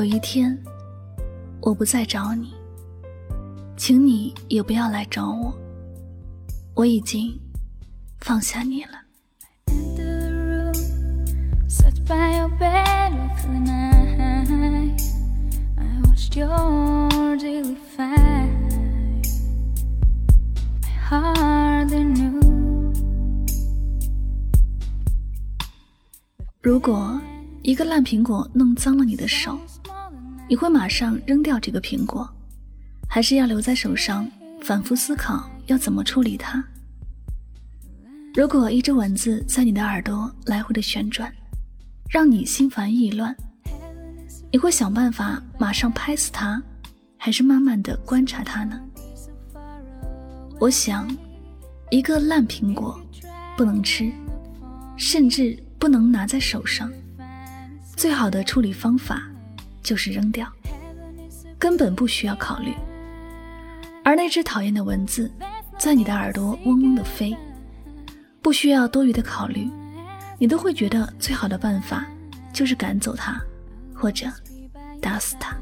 有一天我不再找你，请你也不要来找我。我已经放下你了。如果。一个烂苹果弄脏了你的手，你会马上扔掉这个苹果，还是要留在手上反复思考要怎么处理它？如果一只蚊子在你的耳朵来回的旋转，让你心烦意乱，你会想办法马上拍死它，还是慢慢的观察它呢？我想，一个烂苹果不能吃，甚至不能拿在手上。最好的处理方法就是扔掉，根本不需要考虑。而那只讨厌的蚊子在你的耳朵嗡嗡的飞，不需要多余的考虑，你都会觉得最好的办法就是赶走它，或者打死它。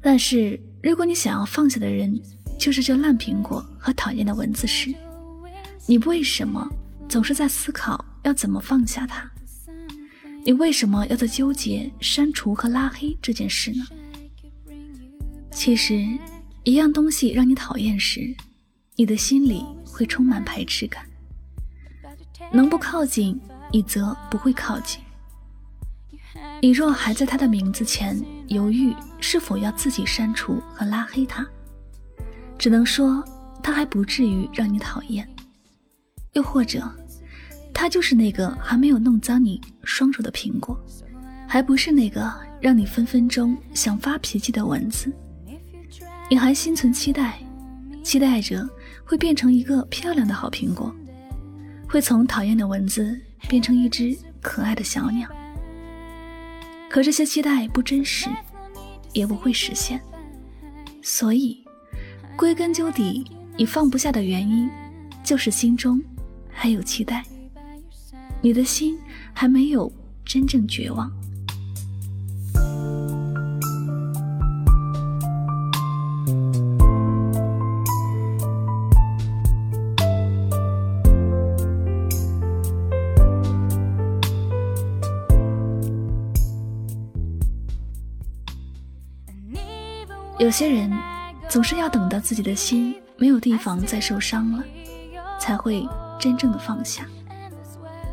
但是如果你想要放下的人就是这烂苹果和讨厌的蚊子时，你为什么总是在思考要怎么放下它？你为什么要在纠结删除和拉黑这件事呢？其实，一样东西让你讨厌时，你的心里会充满排斥感。能不靠近，你则不会靠近。你若还在他的名字前犹豫是否要自己删除和拉黑他，只能说他还不至于让你讨厌。又或者。他就是那个还没有弄脏你双手的苹果，还不是那个让你分分钟想发脾气的蚊子。你还心存期待，期待着会变成一个漂亮的好苹果，会从讨厌的蚊子变成一只可爱的小鸟。可这些期待不真实，也不会实现。所以，归根究底，你放不下的原因，就是心中还有期待。你的心还没有真正绝望。有些人总是要等到自己的心没有地方再受伤了，才会真正的放下。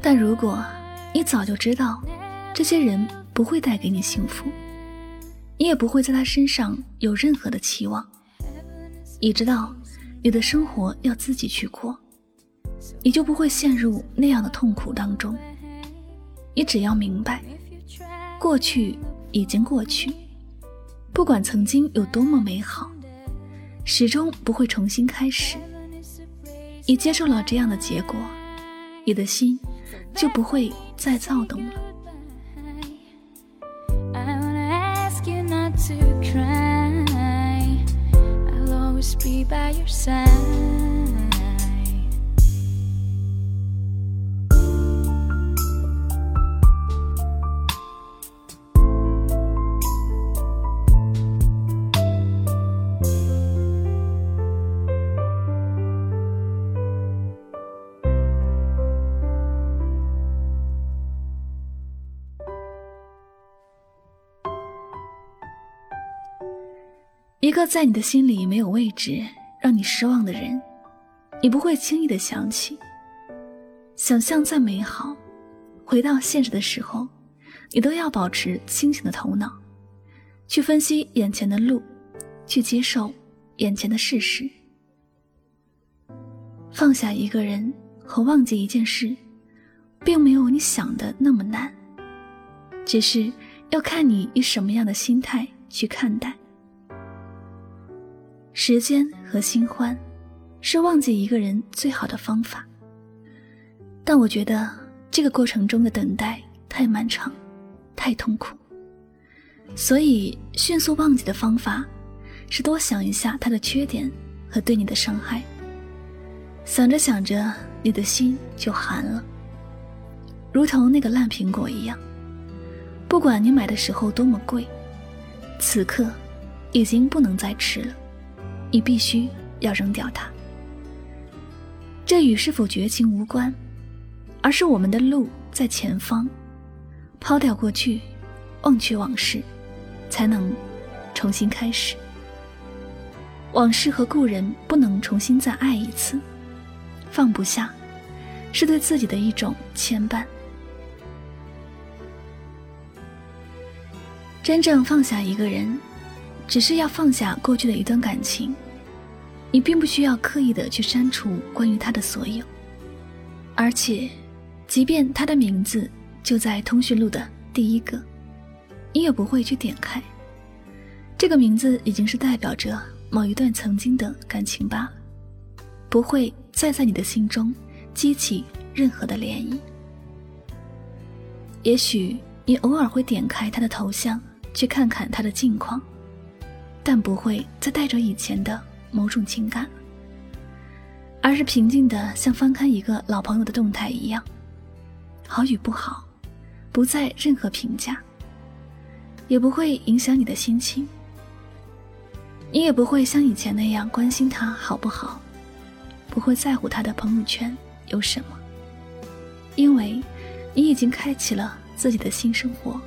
但如果你早就知道，这些人不会带给你幸福，你也不会在他身上有任何的期望。你知道，你的生活要自己去过，你就不会陷入那样的痛苦当中。你只要明白，过去已经过去，不管曾经有多么美好，始终不会重新开始。你接受了这样的结果，你的心。就不会再躁动了。一个在你的心里没有位置、让你失望的人，你不会轻易的想起。想象再美好，回到现实的时候，你都要保持清醒的头脑，去分析眼前的路，去接受眼前的事实。放下一个人和忘记一件事，并没有你想的那么难，只是要看你以什么样的心态去看待。时间和新欢，是忘记一个人最好的方法。但我觉得这个过程中的等待太漫长，太痛苦，所以迅速忘记的方法，是多想一下他的缺点和对你的伤害。想着想着，你的心就寒了，如同那个烂苹果一样。不管你买的时候多么贵，此刻已经不能再吃了，你必须要扔掉它。这与是否绝情无关，而是我们的路在前方，抛掉过去，忘却往事，才能重新开始。往事和故人不能重新再爱一次。放不下，是对自己的一种牵绊。真正放下一个人，只是要放下过去的一段感情。你并不需要刻意的去删除关于他的所有，而且，即便他的名字就在通讯录的第一个，你也不会去点开。这个名字已经是代表着某一段曾经的感情罢了，不会。再在你的心中激起任何的涟漪。也许你偶尔会点开他的头像，去看看他的近况，但不会再带着以前的某种情感，而是平静的像翻看一个老朋友的动态一样，好与不好，不再任何评价，也不会影响你的心情。你也不会像以前那样关心他好不好。不会在乎他的朋友圈有什么，因为你已经开启了自己的新生活，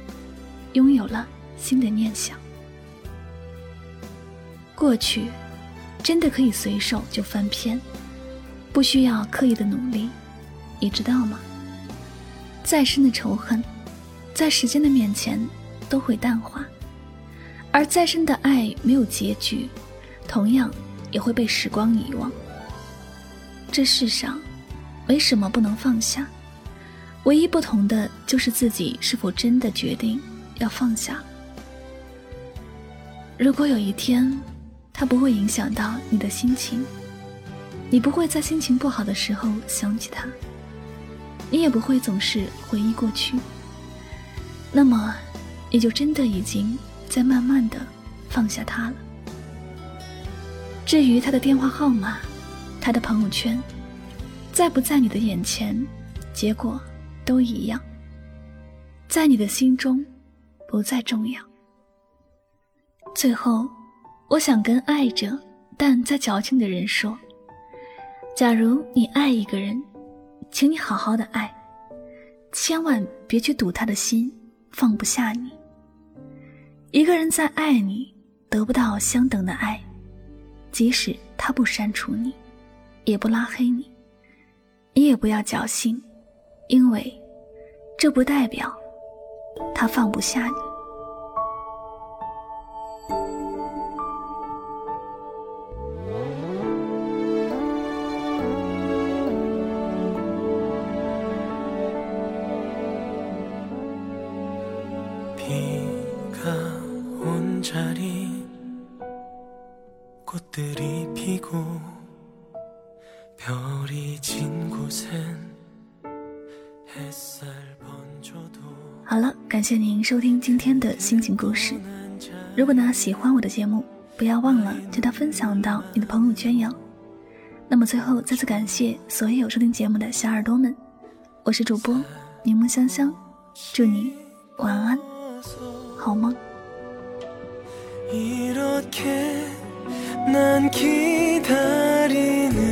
拥有了新的念想。过去真的可以随手就翻篇，不需要刻意的努力，你知道吗？再深的仇恨，在时间的面前都会淡化，而再深的爱没有结局，同样也会被时光遗忘。这世上，没什么不能放下，唯一不同的就是自己是否真的决定要放下。如果有一天，它不会影响到你的心情，你不会在心情不好的时候想起他，你也不会总是回忆过去，那么，你就真的已经在慢慢的放下他了。至于他的电话号码。他的朋友圈，在不在你的眼前，结果都一样。在你的心中，不再重要。最后，我想跟爱着但在矫情的人说：假如你爱一个人，请你好好的爱，千万别去赌他的心，放不下你。一个人在爱你，得不到相等的爱，即使他不删除你。也不拉黑你，你也不要侥幸，因为这不代表他放不下你。好了，感谢您收听今天的心情故事。如果呢喜欢我的节目，不要忘了将它分享到你的朋友圈哟。那么最后再次感谢所有收听节目的小耳朵们，我是主播柠檬香香，祝你晚安，好梦。바보